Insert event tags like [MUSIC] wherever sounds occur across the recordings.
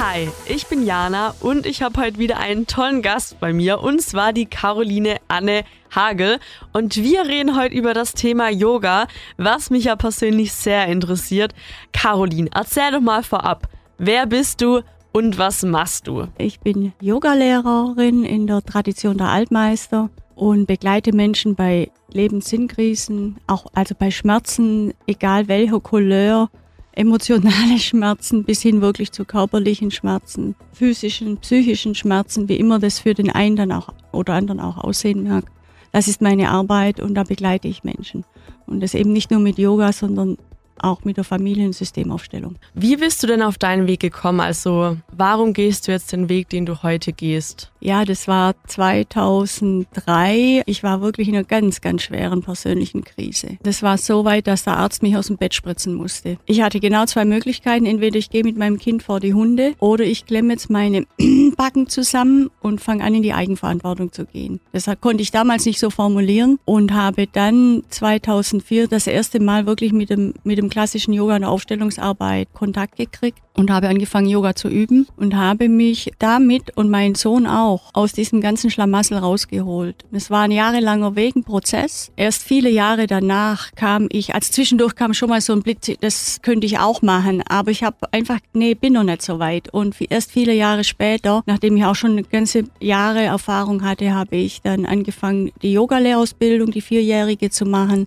Hi, ich bin Jana und ich habe heute wieder einen tollen Gast bei mir und zwar die Caroline Anne Hagel und wir reden heute über das Thema Yoga, was mich ja persönlich sehr interessiert. Caroline, erzähl doch mal vorab, wer bist du und was machst du? Ich bin Yogalehrerin in der Tradition der Altmeister und begleite Menschen bei Lebenssinnkrisen, auch also bei Schmerzen, egal welcher Couleur, emotionale [LAUGHS] Schmerzen bis hin wirklich zu körperlichen Schmerzen, physischen, psychischen Schmerzen, wie immer das für den einen dann auch oder anderen auch aussehen mag. Das ist meine Arbeit und da begleite ich Menschen. Und das eben nicht nur mit Yoga, sondern auch mit der Familiensystemaufstellung. Wie bist du denn auf deinen Weg gekommen? Also warum gehst du jetzt den Weg, den du heute gehst? Ja, das war 2003. Ich war wirklich in einer ganz, ganz schweren persönlichen Krise. Das war so weit, dass der Arzt mich aus dem Bett spritzen musste. Ich hatte genau zwei Möglichkeiten. Entweder ich gehe mit meinem Kind vor die Hunde oder ich klemme jetzt meine [CLEARS THROAT] Backen zusammen und fange an, in die Eigenverantwortung zu gehen. Das konnte ich damals nicht so formulieren und habe dann 2004 das erste Mal wirklich mit dem, mit dem klassischen Yoga und Aufstellungsarbeit Kontakt gekriegt und habe angefangen, Yoga zu üben und habe mich damit und mein Sohn auch aus diesem ganzen Schlamassel rausgeholt. Es war ein jahrelanger Weg, ein Prozess. Erst viele Jahre danach kam ich, als zwischendurch kam schon mal so ein Blitz, das könnte ich auch machen, aber ich habe einfach, nee, bin noch nicht so weit. Und erst viele Jahre später, nachdem ich auch schon ganze Jahre Erfahrung hatte, habe ich dann angefangen, die Yoga-Lehrausbildung, die vierjährige zu machen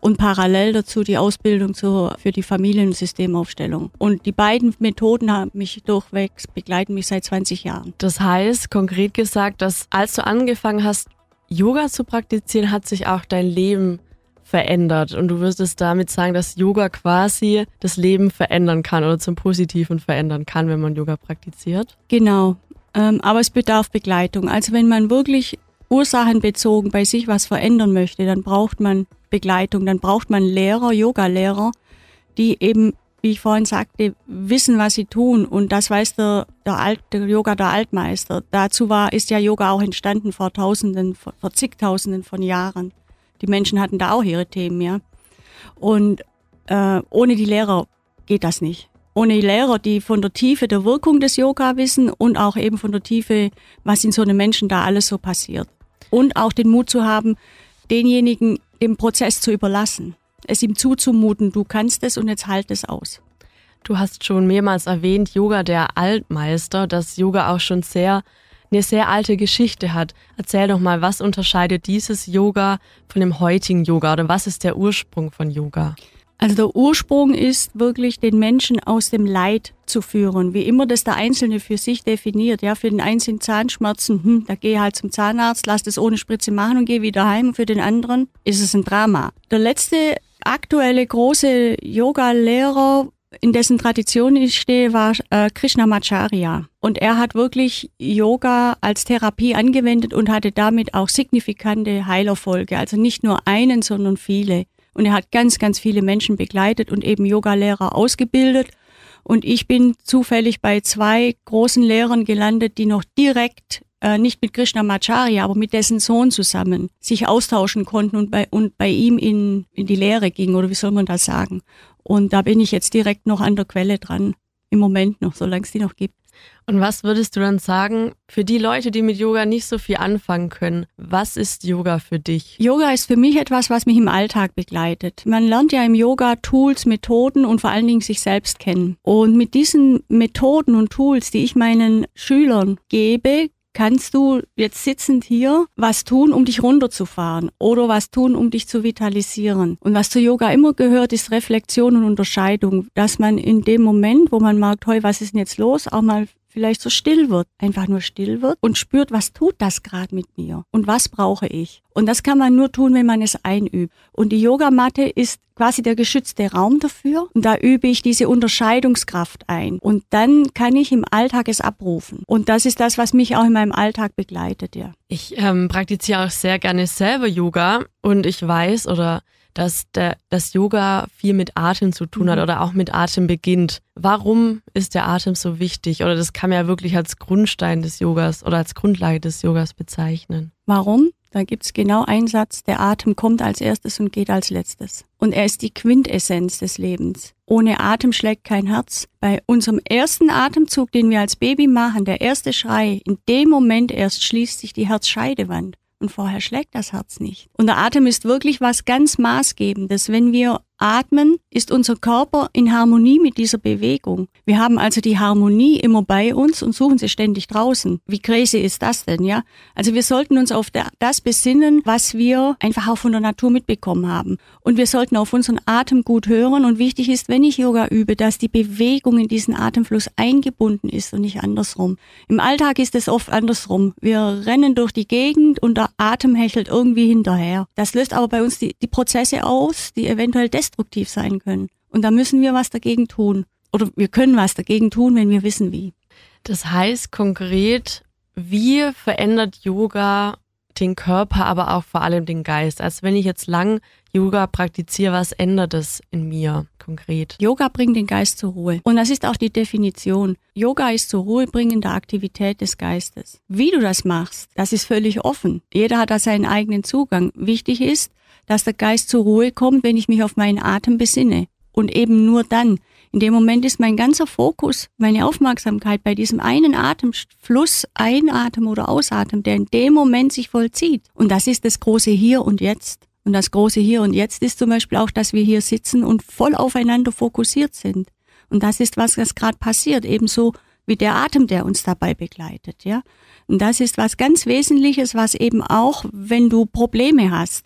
und parallel dazu die Ausbildung zur, für die Familiensystemaufstellung. Und die beiden Methoden haben mich durchwegs, begleiten mich seit 20 Jahren. Das heißt, konkret gesagt, dass als du angefangen hast, Yoga zu praktizieren, hat sich auch dein Leben verändert. Und du wirst es damit sagen, dass Yoga quasi das Leben verändern kann oder zum Positiven verändern kann, wenn man Yoga praktiziert. Genau. Ähm, aber es bedarf Begleitung. Also wenn man wirklich ursachenbezogen bei sich was verändern möchte, dann braucht man Begleitung, dann braucht man Lehrer, Yoga-Lehrer, die eben, wie ich vorhin sagte, wissen, was sie tun. Und das weiß der, der, Alt, der Yoga der Altmeister. Dazu war, ist ja Yoga auch entstanden vor Tausenden, vor, vor zigtausenden von Jahren. Die Menschen hatten da auch ihre Themen, ja. Und äh, ohne die Lehrer geht das nicht. Ohne die Lehrer, die von der Tiefe der Wirkung des Yoga wissen und auch eben von der Tiefe, was in so einem Menschen da alles so passiert. Und auch den Mut zu haben, denjenigen im Prozess zu überlassen, es ihm zuzumuten, du kannst es und jetzt halt es aus. Du hast schon mehrmals erwähnt, Yoga der Altmeister, dass Yoga auch schon sehr eine sehr alte Geschichte hat. Erzähl doch mal, was unterscheidet dieses Yoga von dem heutigen Yoga oder was ist der Ursprung von Yoga? Also der Ursprung ist wirklich, den Menschen aus dem Leid zu führen, wie immer das der Einzelne für sich definiert. Ja, für den einen sind Zahnschmerzen, hm, da gehe halt zum Zahnarzt, lass das ohne Spritze machen und gehe wieder heim. Und für den anderen ist es ein Drama. Der letzte aktuelle große Yoga-Lehrer, in dessen Tradition ich stehe, war äh, Krishnamacharya. Und er hat wirklich Yoga als Therapie angewendet und hatte damit auch signifikante Heilerfolge. Also nicht nur einen, sondern viele. Und er hat ganz, ganz viele Menschen begleitet und eben Yogalehrer ausgebildet. Und ich bin zufällig bei zwei großen Lehrern gelandet, die noch direkt äh, nicht mit Krishna Krishnamacharya, aber mit dessen Sohn zusammen sich austauschen konnten und bei, und bei ihm in, in die Lehre gingen, oder wie soll man das sagen? Und da bin ich jetzt direkt noch an der Quelle dran. Im Moment noch, solange es die noch gibt. Und was würdest du dann sagen für die Leute, die mit Yoga nicht so viel anfangen können? Was ist Yoga für dich? Yoga ist für mich etwas, was mich im Alltag begleitet. Man lernt ja im Yoga Tools, Methoden und vor allen Dingen sich selbst kennen. Und mit diesen Methoden und Tools, die ich meinen Schülern gebe, kannst du jetzt sitzend hier was tun, um dich runterzufahren oder was tun, um dich zu vitalisieren. Und was zu Yoga immer gehört, ist Reflexion und Unterscheidung, dass man in dem Moment, wo man merkt, hey, was ist denn jetzt los, auch mal vielleicht so still wird, einfach nur still wird und spürt, was tut das gerade mit mir und was brauche ich. Und das kann man nur tun, wenn man es einübt. Und die Yogamatte ist quasi der geschützte Raum dafür. Und da übe ich diese Unterscheidungskraft ein. Und dann kann ich im Alltag es abrufen. Und das ist das, was mich auch in meinem Alltag begleitet, ja. Ich ähm, praktiziere auch sehr gerne selber Yoga und ich weiß oder dass der, das Yoga viel mit Atem zu tun hat mhm. oder auch mit Atem beginnt. Warum ist der Atem so wichtig? Oder das kann man ja wirklich als Grundstein des Yogas oder als Grundlage des Yogas bezeichnen. Warum? Da gibt's genau einen Satz, der Atem kommt als erstes und geht als letztes. Und er ist die Quintessenz des Lebens. Ohne Atem schlägt kein Herz. Bei unserem ersten Atemzug, den wir als Baby machen, der erste Schrei, in dem Moment erst schließt sich die Herzscheidewand. Und vorher schlägt das Herz nicht. Und der Atem ist wirklich was ganz Maßgebendes. Wenn wir Atmen ist unser Körper in Harmonie mit dieser Bewegung. Wir haben also die Harmonie immer bei uns und suchen sie ständig draußen. Wie crazy ist das denn, ja? Also wir sollten uns auf das besinnen, was wir einfach auch von der Natur mitbekommen haben. Und wir sollten auf unseren Atem gut hören. Und wichtig ist, wenn ich Yoga übe, dass die Bewegung in diesen Atemfluss eingebunden ist und nicht andersrum. Im Alltag ist es oft andersrum. Wir rennen durch die Gegend und der Atem hechelt irgendwie hinterher. Das löst aber bei uns die, die Prozesse aus, die eventuell destruktiv sein können. Und da müssen wir was dagegen tun. Oder wir können was dagegen tun, wenn wir wissen wie. Das heißt konkret, wie verändert Yoga den Körper, aber auch vor allem den Geist? Also wenn ich jetzt lang Yoga praktiziere, was ändert es in mir konkret? Yoga bringt den Geist zur Ruhe. Und das ist auch die Definition. Yoga ist zur Ruhe bringende Aktivität des Geistes. Wie du das machst, das ist völlig offen. Jeder hat da seinen eigenen Zugang. Wichtig ist, dass der Geist zur Ruhe kommt, wenn ich mich auf meinen Atem besinne. Und eben nur dann. In dem Moment ist mein ganzer Fokus, meine Aufmerksamkeit bei diesem einen Atemfluss, Einatmen oder Ausatmen, der in dem Moment sich vollzieht. Und das ist das große Hier und Jetzt. Und das große Hier und Jetzt ist zum Beispiel auch, dass wir hier sitzen und voll aufeinander fokussiert sind. Und das ist was, was gerade passiert, ebenso wie der Atem, der uns dabei begleitet, ja. Und das ist was ganz Wesentliches, was eben auch, wenn du Probleme hast,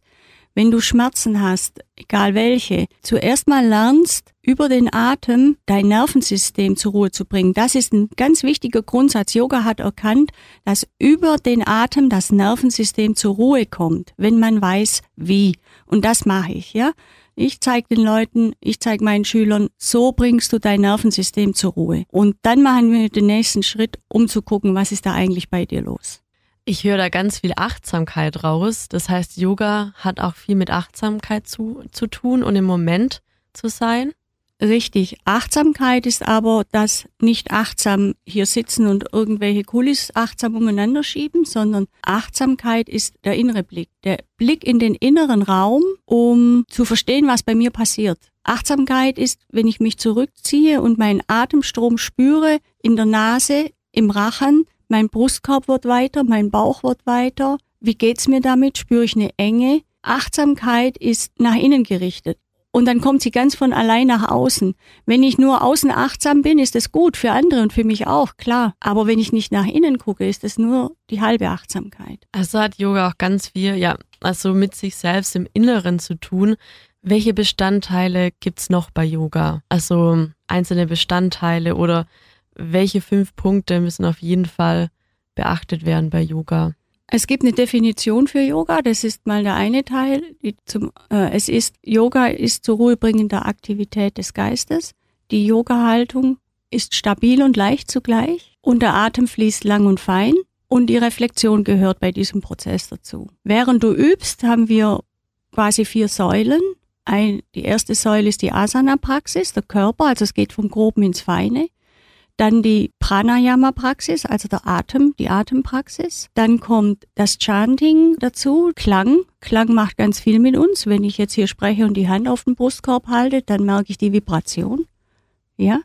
wenn du Schmerzen hast, egal welche, zuerst mal lernst, über den Atem dein Nervensystem zur Ruhe zu bringen. Das ist ein ganz wichtiger Grundsatz. Yoga hat erkannt, dass über den Atem das Nervensystem zur Ruhe kommt, wenn man weiß, wie. Und das mache ich, ja. Ich zeige den Leuten, ich zeige meinen Schülern, so bringst du dein Nervensystem zur Ruhe. Und dann machen wir den nächsten Schritt, um zu gucken, was ist da eigentlich bei dir los. Ich höre da ganz viel Achtsamkeit raus. Das heißt, Yoga hat auch viel mit Achtsamkeit zu, zu tun und im Moment zu sein. Richtig. Achtsamkeit ist aber das nicht achtsam hier sitzen und irgendwelche Kulis achtsam umeinander schieben, sondern Achtsamkeit ist der innere Blick. Der Blick in den inneren Raum, um zu verstehen, was bei mir passiert. Achtsamkeit ist, wenn ich mich zurückziehe und meinen Atemstrom spüre in der Nase, im Rachen, mein Brustkorb wird weiter, mein Bauch wird weiter. Wie geht's mir damit? Spüre ich eine Enge? Achtsamkeit ist nach innen gerichtet. Und dann kommt sie ganz von allein nach außen. Wenn ich nur außen achtsam bin, ist es gut für andere und für mich auch, klar. Aber wenn ich nicht nach innen gucke, ist es nur die halbe Achtsamkeit. Also hat Yoga auch ganz viel, ja, also mit sich selbst im Inneren zu tun. Welche Bestandteile gibt's noch bei Yoga? Also einzelne Bestandteile oder welche fünf Punkte müssen auf jeden Fall beachtet werden bei Yoga? Es gibt eine Definition für Yoga, das ist mal der eine Teil. Zum, äh, es ist, Yoga ist zur Ruhe bringender Aktivität des Geistes. Die Yoga-Haltung ist stabil und leicht zugleich und der Atem fließt lang und fein und die Reflexion gehört bei diesem Prozess dazu. Während du übst, haben wir quasi vier Säulen. Ein, die erste Säule ist die Asana-Praxis, der Körper, also es geht vom Groben ins Feine. Dann die Pranayama-Praxis, also der Atem, die Atempraxis. Dann kommt das Chanting dazu, Klang. Klang macht ganz viel mit uns. Wenn ich jetzt hier spreche und die Hand auf den Brustkorb halte, dann merke ich die Vibration. Ja.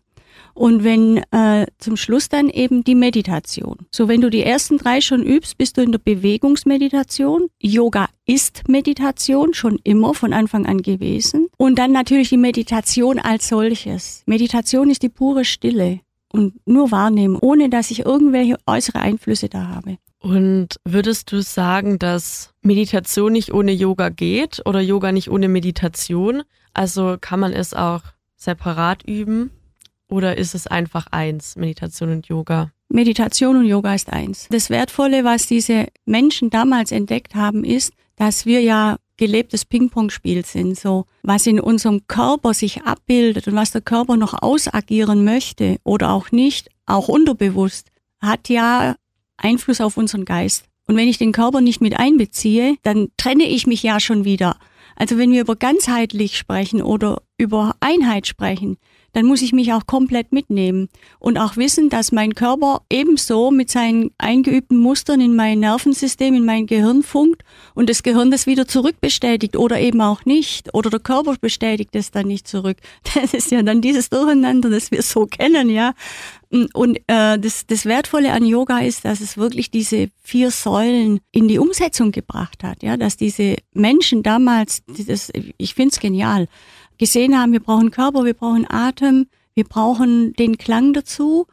Und wenn äh, zum Schluss dann eben die Meditation. So, wenn du die ersten drei schon übst, bist du in der Bewegungsmeditation. Yoga ist Meditation schon immer von Anfang an gewesen. Und dann natürlich die Meditation als solches. Meditation ist die pure Stille und nur wahrnehmen, ohne dass ich irgendwelche äußere Einflüsse da habe. Und würdest du sagen, dass Meditation nicht ohne Yoga geht oder Yoga nicht ohne Meditation? Also kann man es auch separat üben oder ist es einfach eins, Meditation und Yoga? Meditation und Yoga ist eins. Das Wertvolle, was diese Menschen damals entdeckt haben, ist, dass wir ja gelebtes Ping-Pong-Spiel sind, so was in unserem Körper sich abbildet und was der Körper noch ausagieren möchte oder auch nicht, auch unterbewusst, hat ja Einfluss auf unseren Geist. Und wenn ich den Körper nicht mit einbeziehe, dann trenne ich mich ja schon wieder. Also wenn wir über ganzheitlich sprechen oder über Einheit sprechen, dann muss ich mich auch komplett mitnehmen und auch wissen, dass mein Körper ebenso mit seinen eingeübten Mustern in mein Nervensystem, in mein Gehirn funkt und das Gehirn das wieder zurückbestätigt oder eben auch nicht oder der Körper bestätigt es dann nicht zurück. [LAUGHS] Das ist ja dann dieses Durcheinander, das wir so kennen, ja. Und äh, das, das Wertvolle an Yoga ist, dass es wirklich diese vier Säulen in die Umsetzung gebracht hat, ja, dass diese Menschen damals, das, ich find's genial, gesehen haben, wir brauchen Körper, wir brauchen Atem, wir brauchen den Klang dazu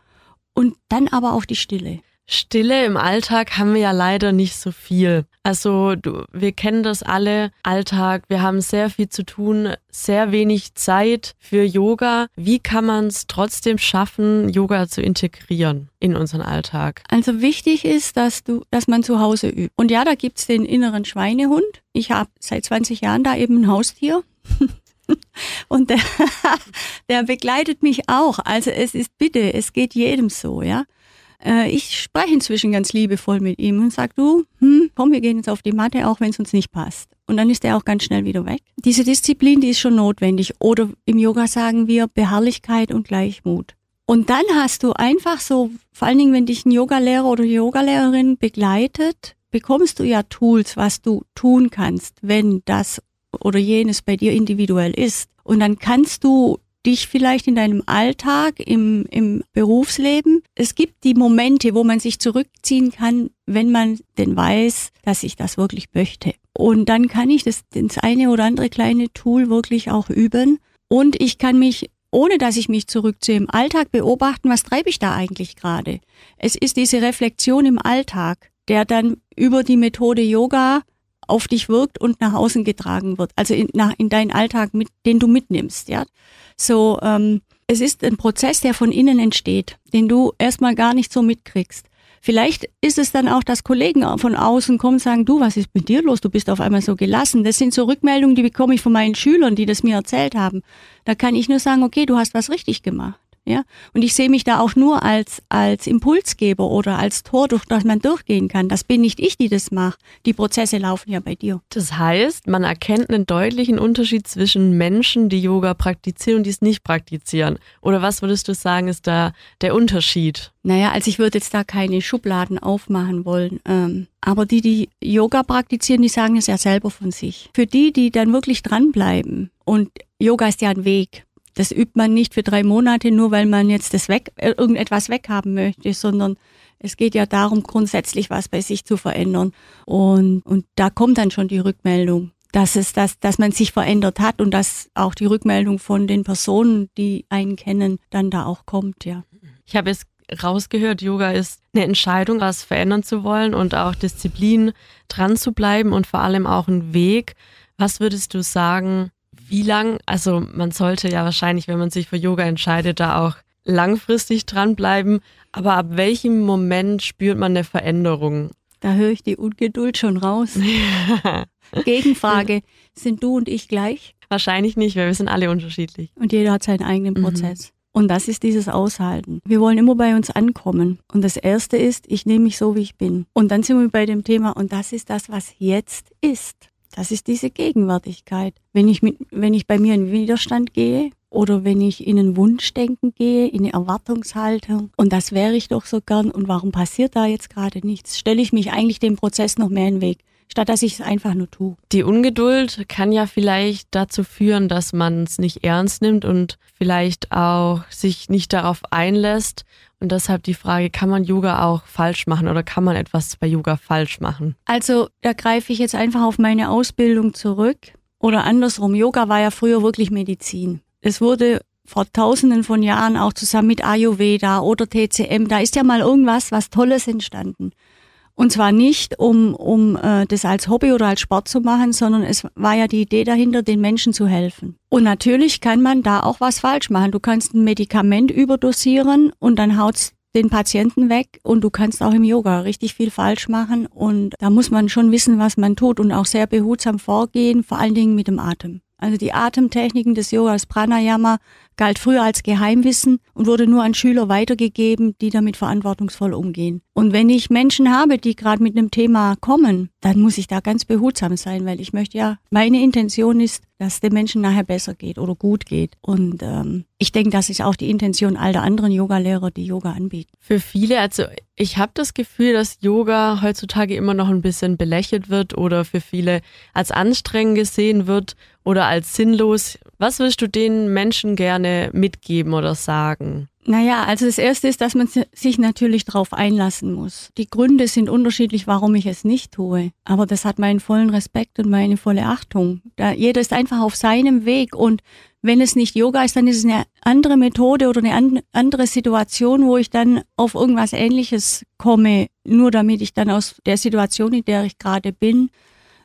und dann aber auch die Stille. Stille im Alltag haben wir ja leider nicht so viel. Also du, wir kennen das alle, Alltag, wir haben sehr viel zu tun, sehr wenig Zeit für Yoga. Wie kann man es trotzdem schaffen, Yoga zu integrieren in unseren Alltag? Also wichtig ist, dass du, dass man zu Hause übt. Und ja, da gibt's den inneren Schweinehund. Ich habe seit 20 Jahren da eben ein Haustier. [LAUGHS] [LAUGHS] Und der, [LAUGHS] der begleitet mich auch. Also es ist bitte, es geht jedem so, ja. Äh, ich spreche inzwischen ganz liebevoll mit ihm und sage, du, hm, komm, wir gehen jetzt auf die Matte, auch wenn es uns nicht passt. Und dann ist er auch ganz schnell wieder weg. Diese Disziplin, die ist schon notwendig. Oder im Yoga sagen wir Beharrlichkeit und Gleichmut. Und dann hast du einfach so, vor allen Dingen, wenn dich ein Yogalehrer oder Yogalehrerin begleitet, bekommst du ja Tools, was du tun kannst, wenn das oder jenes bei dir individuell ist. Und dann kannst du dich vielleicht in deinem Alltag, im, im Berufsleben. Es gibt die Momente, wo man sich zurückziehen kann, wenn man denn weiß, dass ich das wirklich möchte. Und dann kann ich das, das eine oder andere kleine Tool wirklich auch üben. Und ich kann mich ohne dass ich mich zurückziehe, im Alltag beobachten, was treibe ich da eigentlich gerade. Es ist diese Reflexion im Alltag, der dann über die Methode Yoga auf dich wirkt und nach außen getragen wird, also in, nach, in deinen Alltag, mit, den du mitnimmst. Ja, so ähm, es ist ein Prozess, der von innen entsteht, den du erstmal gar nicht so mitkriegst. Vielleicht ist es dann auch, dass Kollegen von außen kommen und sagen, du, was ist mit dir los? Du bist auf einmal so gelassen. Das sind so Rückmeldungen, die bekomme ich von meinen Schülern, die das mir erzählt haben. Da kann ich nur sagen, okay, du hast was richtig gemacht. Ja, und ich sehe mich da auch nur als, als Impulsgeber oder als Tor, durch das man durchgehen kann. Das bin nicht ich, die das macht. Die Prozesse laufen ja bei dir. Das heißt, man erkennt einen deutlichen Unterschied zwischen Menschen, die Yoga praktizieren und die es nicht praktizieren. Oder was würdest du sagen, ist da der Unterschied? Naja, also ich würde jetzt da keine Schubladen aufmachen wollen. Ähm, aber die, die Yoga praktizieren, die sagen es ja selber von sich. Für die, die dann wirklich dranbleiben, und Yoga ist ja ein Weg, das übt man nicht für drei Monate, nur weil man jetzt das weg, äh, irgendetwas weghaben möchte, sondern es geht ja darum, grundsätzlich was bei sich zu verändern. Und, und da kommt dann schon die Rückmeldung, dass es, dass, dass man sich verändert hat und dass auch die Rückmeldung von den Personen, die einen kennen, dann da auch kommt, ja. Ich habe es rausgehört, Yoga ist eine Entscheidung, was verändern zu wollen und auch Disziplin dran zu bleiben und vor allem auch ein Weg. Was würdest du sagen, wie lang, also man sollte ja wahrscheinlich, wenn man sich für Yoga entscheidet, da auch langfristig dranbleiben. Aber ab welchem Moment spürt man eine Veränderung? Da höre ich die Ungeduld schon raus. [LAUGHS] Gegenfrage, sind du und ich gleich? Wahrscheinlich nicht, weil wir sind alle unterschiedlich. Und jeder hat seinen eigenen mhm. Prozess. Mhm. Und das ist dieses Aushalten. Wir wollen immer bei uns ankommen. Und das Erste ist, ich nehme mich so, wie ich bin. Und dann sind wir bei dem Thema, und das ist das, was jetzt ist. Das ist diese Gegenwärtigkeit. Wenn ich, mit, wenn ich bei mir in Widerstand gehe oder wenn ich in ein Wunschdenken gehe, in eine Erwartungshaltung und das wäre ich doch so gern und warum passiert da jetzt gerade nichts, stelle ich mich eigentlich dem Prozess noch mehr in den Weg statt dass ich es einfach nur tue. Die Ungeduld kann ja vielleicht dazu führen, dass man es nicht ernst nimmt und vielleicht auch sich nicht darauf einlässt und deshalb die Frage, kann man Yoga auch falsch machen oder kann man etwas bei Yoga falsch machen? Also da greife ich jetzt einfach auf meine Ausbildung zurück. Oder andersrum, Yoga war ja früher wirklich Medizin. Es wurde vor tausenden von Jahren auch zusammen mit Ayurveda oder TCM, da ist ja mal irgendwas, was Tolles entstanden. Und zwar nicht, um, um äh, das als Hobby oder als Sport zu machen, sondern es war ja die Idee dahinter, den Menschen zu helfen. Und natürlich kann man da auch was falsch machen. Du kannst ein Medikament überdosieren und dann haut's den Patienten weg und du kannst auch im Yoga richtig viel falsch machen und da muss man schon wissen, was man tut und auch sehr behutsam vorgehen, vor allen Dingen mit dem Atem. Also die Atemtechniken des Yogas, Pranayama, galt früher als Geheimwissen und wurde nur an Schüler weitergegeben, die damit verantwortungsvoll umgehen. Und wenn ich Menschen habe, die gerade mit einem Thema kommen, dann muss ich da ganz behutsam sein, weil ich möchte ja, meine Intention ist, dass dem Menschen nachher besser geht oder gut geht. Und ähm, ich denke, das ist auch die Intention all der anderen Yogalehrer, die Yoga anbieten. Für viele, also ich habe das Gefühl, dass Yoga heutzutage immer noch ein bisschen belächelt wird oder für viele als anstrengend gesehen wird oder als sinnlos. Was willst du den Menschen gerne mitgeben oder sagen? Naja, also das Erste ist, dass man sich natürlich darauf einlassen muss. Die Gründe sind unterschiedlich, warum ich es nicht tue. Aber das hat meinen vollen Respekt und meine volle Achtung. Da, jeder ist einfach auf seinem Weg und wenn es nicht Yoga ist, dann ist es eine andere Methode oder eine andere Situation, wo ich dann auf irgendwas Ähnliches komme, nur damit ich dann aus der Situation, in der ich gerade bin,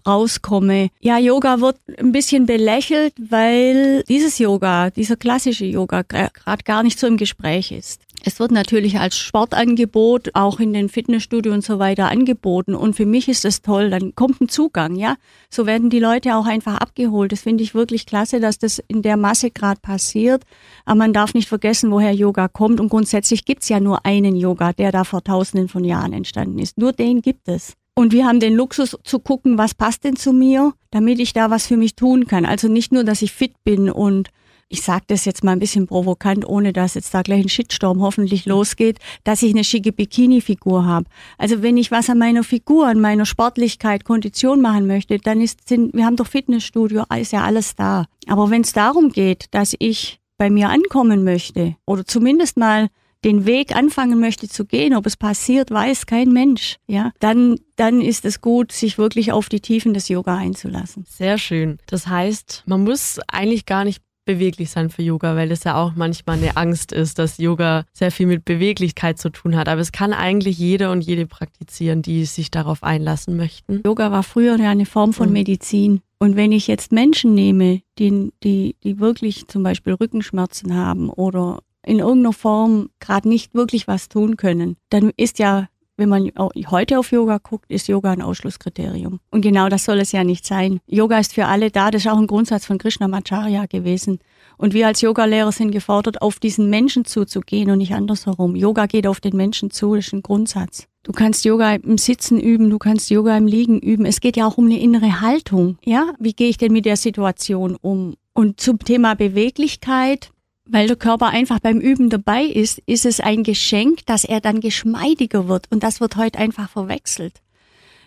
rauskomme. Ja, Yoga wird ein bisschen belächelt, weil dieses Yoga, dieser klassische Yoga gerade gar nicht so im Gespräch ist. Es wird natürlich als Sportangebot auch in den Fitnessstudios und so weiter angeboten. Und für mich ist es toll. Dann kommt ein Zugang, ja. So werden die Leute auch einfach abgeholt. Das finde ich wirklich klasse, dass das in der Masse gerade passiert. Aber man darf nicht vergessen, woher Yoga kommt. Und grundsätzlich gibt es ja nur einen Yoga, der da vor tausenden von Jahren entstanden ist. Nur den gibt es. Und wir haben den Luxus zu gucken, was passt denn zu mir, damit ich da was für mich tun kann. Also nicht nur, dass ich fit bin und ich sage das jetzt mal ein bisschen provokant, ohne dass jetzt da gleich ein Shitstorm hoffentlich losgeht, dass ich eine schicke Bikini-Figur habe. Also wenn ich was an meiner Figur, an meiner Sportlichkeit, Kondition machen möchte, dann ist, sind, wir haben doch Fitnessstudio, ist ja alles da. Aber wenn es darum geht, dass ich bei mir ankommen möchte oder zumindest mal den Weg anfangen möchte zu gehen, ob es passiert, weiß kein Mensch, ja, dann, dann ist es gut, sich wirklich auf die Tiefen des Yoga einzulassen. Sehr schön. Das heißt, man muss eigentlich gar nicht beweglich sein für Yoga, weil das ja auch manchmal eine Angst ist, dass Yoga sehr viel mit Beweglichkeit zu tun hat. Aber es kann eigentlich jeder und jede praktizieren, die sich darauf einlassen möchten. Yoga war früher ja eine Form von mhm. Medizin. Und wenn ich jetzt Menschen nehme, die, die, die wirklich zum Beispiel Rückenschmerzen haben oder in irgendeiner Form gerade nicht wirklich was tun können, dann ist ja, wenn man heute auf Yoga guckt, ist Yoga ein Ausschlusskriterium. Und genau das soll es ja nicht sein. Yoga ist für alle da. Das ist auch ein Grundsatz von Krishnamacharya gewesen. Und wir als Yogalehrer sind gefordert, auf diesen Menschen zuzugehen und nicht andersherum. Yoga geht auf den Menschen zu, das ist ein Grundsatz. Du kannst Yoga im Sitzen üben, du kannst Yoga im Liegen üben. Es geht ja auch um eine innere Haltung. Ja, wie gehe ich denn mit der Situation um? Und zum Thema Beweglichkeit, weil der Körper einfach beim Üben dabei ist, ist es ein Geschenk, dass er dann geschmeidiger wird. Und das wird heute einfach verwechselt.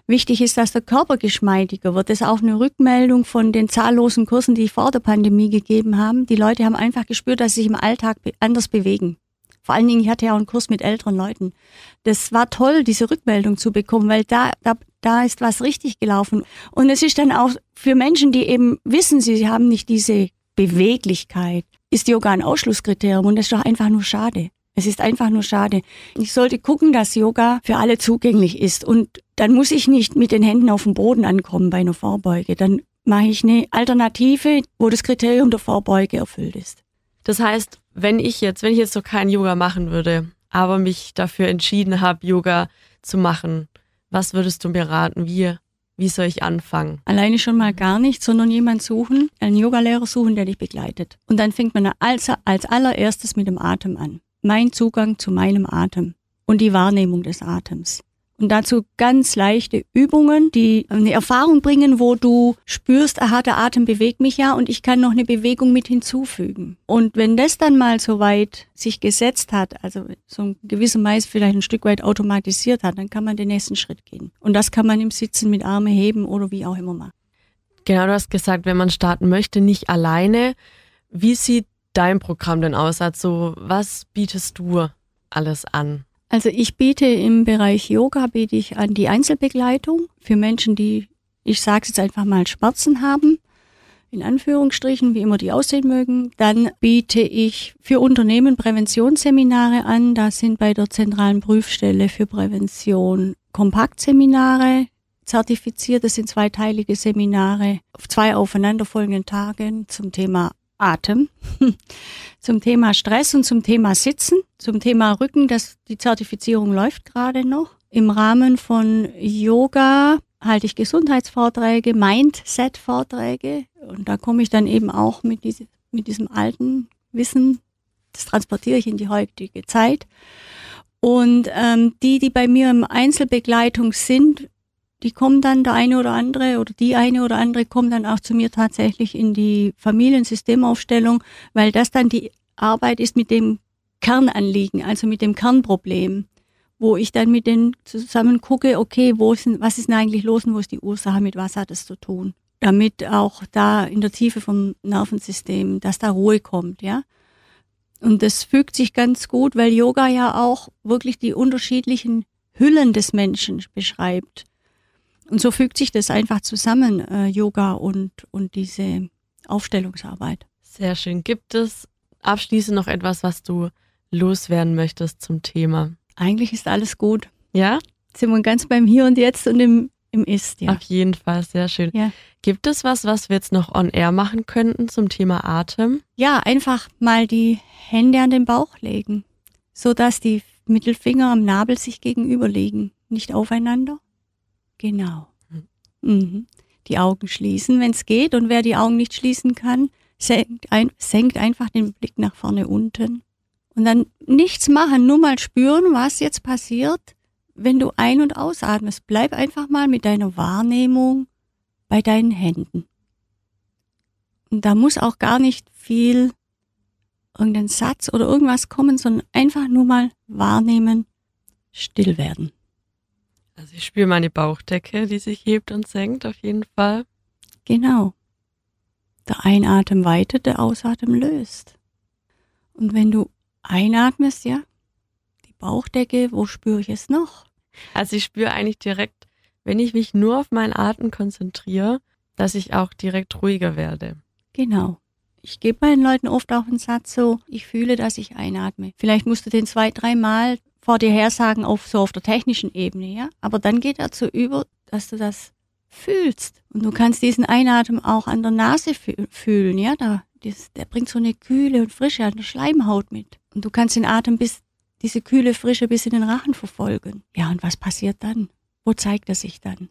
Wichtig ist, dass der Körper geschmeidiger wird. Das ist auch eine Rückmeldung von den zahllosen Kursen, die ich vor der Pandemie gegeben haben. Die Leute haben einfach gespürt, dass sie sich im Alltag anders bewegen. Vor allen Dingen, ich hatte ja auch einen Kurs mit älteren Leuten. Das war toll, diese Rückmeldung zu bekommen, weil da, da, da ist was richtig gelaufen. Und es ist dann auch für Menschen, die eben wissen, sie haben nicht diese Beweglichkeit, ist Yoga ein Ausschlusskriterium und das ist doch einfach nur schade. Es ist einfach nur schade. Ich sollte gucken, dass Yoga für alle zugänglich ist und dann muss ich nicht mit den Händen auf dem Boden ankommen bei einer Vorbeuge. Dann mache ich eine Alternative, wo das Kriterium der Vorbeuge erfüllt ist. Das heißt, wenn ich jetzt, wenn ich jetzt so kein Yoga machen würde, aber mich dafür entschieden habe, Yoga zu machen, was würdest du mir raten? Wie wie soll ich anfangen? Alleine schon mal gar nicht, sondern jemand suchen, einen Yogalehrer suchen, der dich begleitet. Und dann fängt man als, als allererstes mit dem Atem an. Mein Zugang zu meinem Atem und die Wahrnehmung des Atems. Und dazu ganz leichte Übungen, die eine Erfahrung bringen, wo du spürst, aha, der Atem bewegt mich ja und ich kann noch eine Bewegung mit hinzufügen. Und wenn das dann mal so weit sich gesetzt hat, also so gewissermaßen vielleicht ein Stück weit automatisiert hat, dann kann man den nächsten Schritt gehen. Und das kann man im Sitzen mit Arme heben oder wie auch immer machen. Genau, du hast gesagt, wenn man starten möchte, nicht alleine. Wie sieht dein Programm denn aus? Also was bietest du alles an? Also ich biete im Bereich Yoga, biete ich an die Einzelbegleitung für Menschen, die, ich sage jetzt einfach mal, Schmerzen haben, in Anführungsstrichen, wie immer die aussehen mögen. Dann biete ich für Unternehmen Präventionsseminare an. Da sind bei der zentralen Prüfstelle für Prävention Kompaktseminare zertifiziert. Das sind zweiteilige Seminare auf zwei aufeinanderfolgenden Tagen zum Thema Atem, [LAUGHS] zum Thema Stress und zum Thema Sitzen, zum Thema Rücken, das, die Zertifizierung läuft gerade noch. Im Rahmen von Yoga halte ich Gesundheitsvorträge, Mindset-Vorträge und da komme ich dann eben auch mit, diese, mit diesem alten Wissen, das transportiere ich in die heutige Zeit. Und ähm, die, die bei mir im Einzelbegleitung sind, die kommen dann, der eine oder andere oder die eine oder andere kommen dann auch zu mir tatsächlich in die Familiensystemaufstellung, weil das dann die Arbeit ist mit dem Kernanliegen, also mit dem Kernproblem, wo ich dann mit denen zusammen gucke, okay, wo ist, was ist denn eigentlich los und wo ist die Ursache, mit was hat es zu tun? Damit auch da in der Tiefe vom Nervensystem, dass da Ruhe kommt, ja. Und das fügt sich ganz gut, weil Yoga ja auch wirklich die unterschiedlichen Hüllen des Menschen beschreibt. Und so fügt sich das einfach zusammen, äh, Yoga und, und diese Aufstellungsarbeit. Sehr schön. Gibt es abschließend noch etwas, was du loswerden möchtest zum Thema? Eigentlich ist alles gut. Ja? Sind wir ganz beim Hier und Jetzt und im, im Ist, ja. Auf jeden Fall, sehr schön. Ja. Gibt es was, was wir jetzt noch on air machen könnten zum Thema Atem? Ja, einfach mal die Hände an den Bauch legen, so dass die Mittelfinger am Nabel sich gegenüberlegen, nicht aufeinander. Genau. Hm. Mhm. Die Augen schließen, wenn es geht, und wer die Augen nicht schließen kann, senkt, ein, senkt einfach den Blick nach vorne unten. Und dann nichts machen, nur mal spüren, was jetzt passiert, wenn du ein- und ausatmest. Bleib einfach mal mit deiner Wahrnehmung bei deinen Händen. Und da muss auch gar nicht viel irgendein Satz oder irgendwas kommen, sondern einfach nur mal wahrnehmen, still werden. Also ich spüre meine Bauchdecke, die sich hebt und senkt, auf jeden Fall. Genau. Der Einatmen weitet, der Ausatmen löst. Und wenn du einatmest, ja, die Bauchdecke, wo spüre ich es noch? Also ich spüre eigentlich direkt, wenn ich mich nur auf meinen Atem konzentriere, dass ich auch direkt ruhiger werde. Genau. Ich gebe meinen Leuten oft auch einen Satz so, ich fühle, dass ich einatme. Vielleicht musst du den zwei, dreimal vor dir her sagen, auf so auf der technischen Ebene, ja. Aber dann geht dazu über, dass du das fühlst. Und du kannst diesen Einatmen auch an der Nase fühlen, ja. Da, das, der bringt so eine Kühle und Frische an der Schleimhaut mit. Und du kannst den Atem bis, diese kühle Frische bis in den Rachen verfolgen. Ja, und was passiert dann? Wo zeigt er sich dann?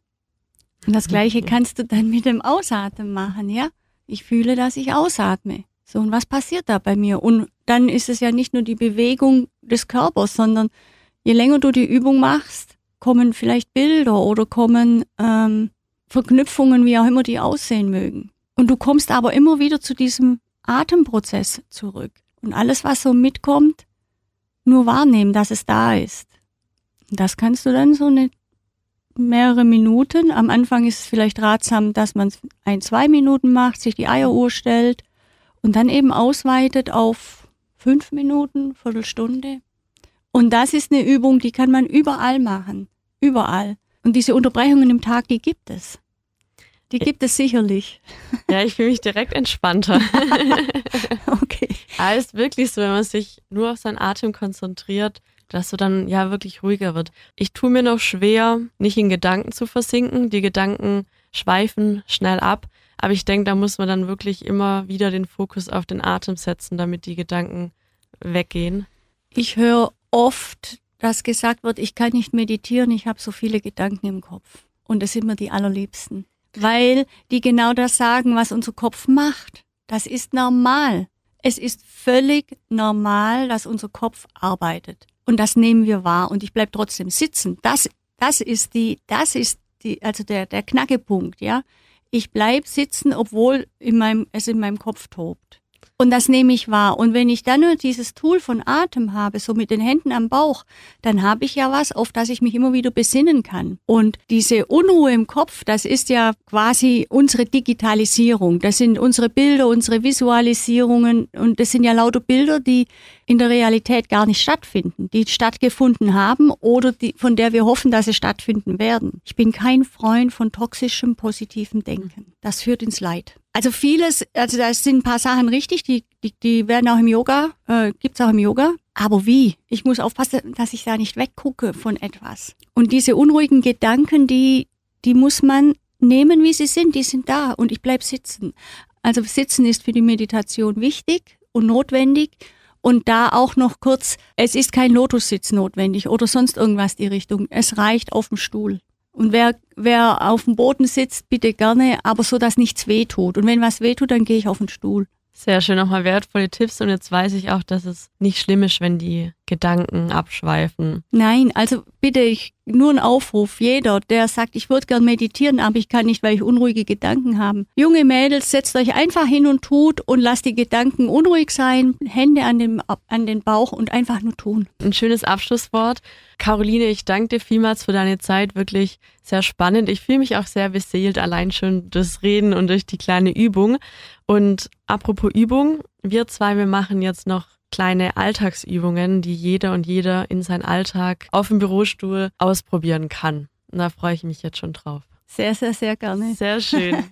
Und das Gleiche kannst du dann mit dem Ausatmen machen, ja? Ich fühle, dass ich ausatme. So, und was passiert da bei mir? Und dann ist es ja nicht nur die Bewegung des Körpers, sondern je länger du die Übung machst, kommen vielleicht Bilder oder kommen ähm, Verknüpfungen, wie auch immer die aussehen mögen. Und du kommst aber immer wieder zu diesem Atemprozess zurück. Und alles, was so mitkommt, nur wahrnehmen, dass es da ist. Und das kannst du dann so eine mehrere Minuten. Am Anfang ist es vielleicht ratsam, dass man ein, zwei Minuten macht, sich die Eieruhr stellt und dann eben ausweitet auf fünf Minuten, Viertelstunde. Und das ist eine Übung, die kann man überall machen. Überall. Und diese Unterbrechungen im Tag, die gibt es. Die gibt es sicherlich. Ja, ich fühle mich direkt entspannter. [LAUGHS] okay. Aber es ist wirklich so, wenn man sich nur auf seinen Atem konzentriert, dass du dann ja wirklich ruhiger wird. Ich tue mir noch schwer, nicht in Gedanken zu versinken. Die Gedanken schweifen schnell ab. Aber ich denke, da muss man dann wirklich immer wieder den Fokus auf den Atem setzen, damit die Gedanken weggehen. Ich höre oft, dass gesagt wird, ich kann nicht meditieren, ich habe so viele Gedanken im Kopf. Und das sind mir die allerliebsten. Weil die genau das sagen, was unser Kopf macht. Das ist normal. Es ist völlig normal, dass unser Kopf arbeitet. Und das nehmen wir wahr. Und ich bleib trotzdem sitzen. Das, das ist die, das ist die, also der, der Knackepunkt, ja ich bleib sitzen, obwohl in meinem, es in meinem Kopf tobt. Und das nehme ich wahr. Und wenn ich dann nur dieses Tool von Atem habe, so mit den Händen am Bauch, dann habe ich ja was, auf das ich mich immer wieder besinnen kann. Und diese Unruhe im Kopf, das ist ja quasi unsere Digitalisierung. Das sind unsere Bilder, unsere Visualisierungen. Und das sind ja lauter Bilder, die in der Realität gar nicht stattfinden, die stattgefunden haben oder die, von der wir hoffen, dass sie stattfinden werden. Ich bin kein Freund von toxischem, positivem Denken. Das führt ins Leid. Also vieles, also da sind ein paar Sachen richtig, die, die, die werden auch im Yoga, äh, gibt's auch im Yoga. Aber wie? Ich muss aufpassen, dass ich da nicht weggucke von etwas. Und diese unruhigen Gedanken, die, die muss man nehmen, wie sie sind. Die sind da und ich bleib sitzen. Also sitzen ist für die Meditation wichtig und notwendig. Und da auch noch kurz, es ist kein Lotussitz notwendig oder sonst irgendwas die Richtung. Es reicht auf dem Stuhl. Und wer, wer auf dem Boden sitzt, bitte gerne, aber so, dass nichts wehtut. Und wenn was wehtut, dann gehe ich auf den Stuhl. Sehr schön, nochmal wertvolle Tipps und jetzt weiß ich auch, dass es nicht schlimm ist, wenn die Gedanken abschweifen. Nein, also bitte ich nur ein Aufruf. Jeder, der sagt, ich würde gern meditieren, aber ich kann nicht, weil ich unruhige Gedanken habe. Junge Mädels, setzt euch einfach hin und tut und lasst die Gedanken unruhig sein, Hände an den, an den Bauch und einfach nur tun. Ein schönes Abschlusswort. Caroline, ich danke dir vielmals für deine Zeit. Wirklich sehr spannend. Ich fühle mich auch sehr beseelt, allein schon das Reden und durch die kleine Übung. Und apropos Übung, wir zwei, wir machen jetzt noch kleine Alltagsübungen, die jeder und jeder in seinen Alltag auf dem Bürostuhl ausprobieren kann. Und da freue ich mich jetzt schon drauf. Sehr, sehr, sehr gerne. Sehr schön.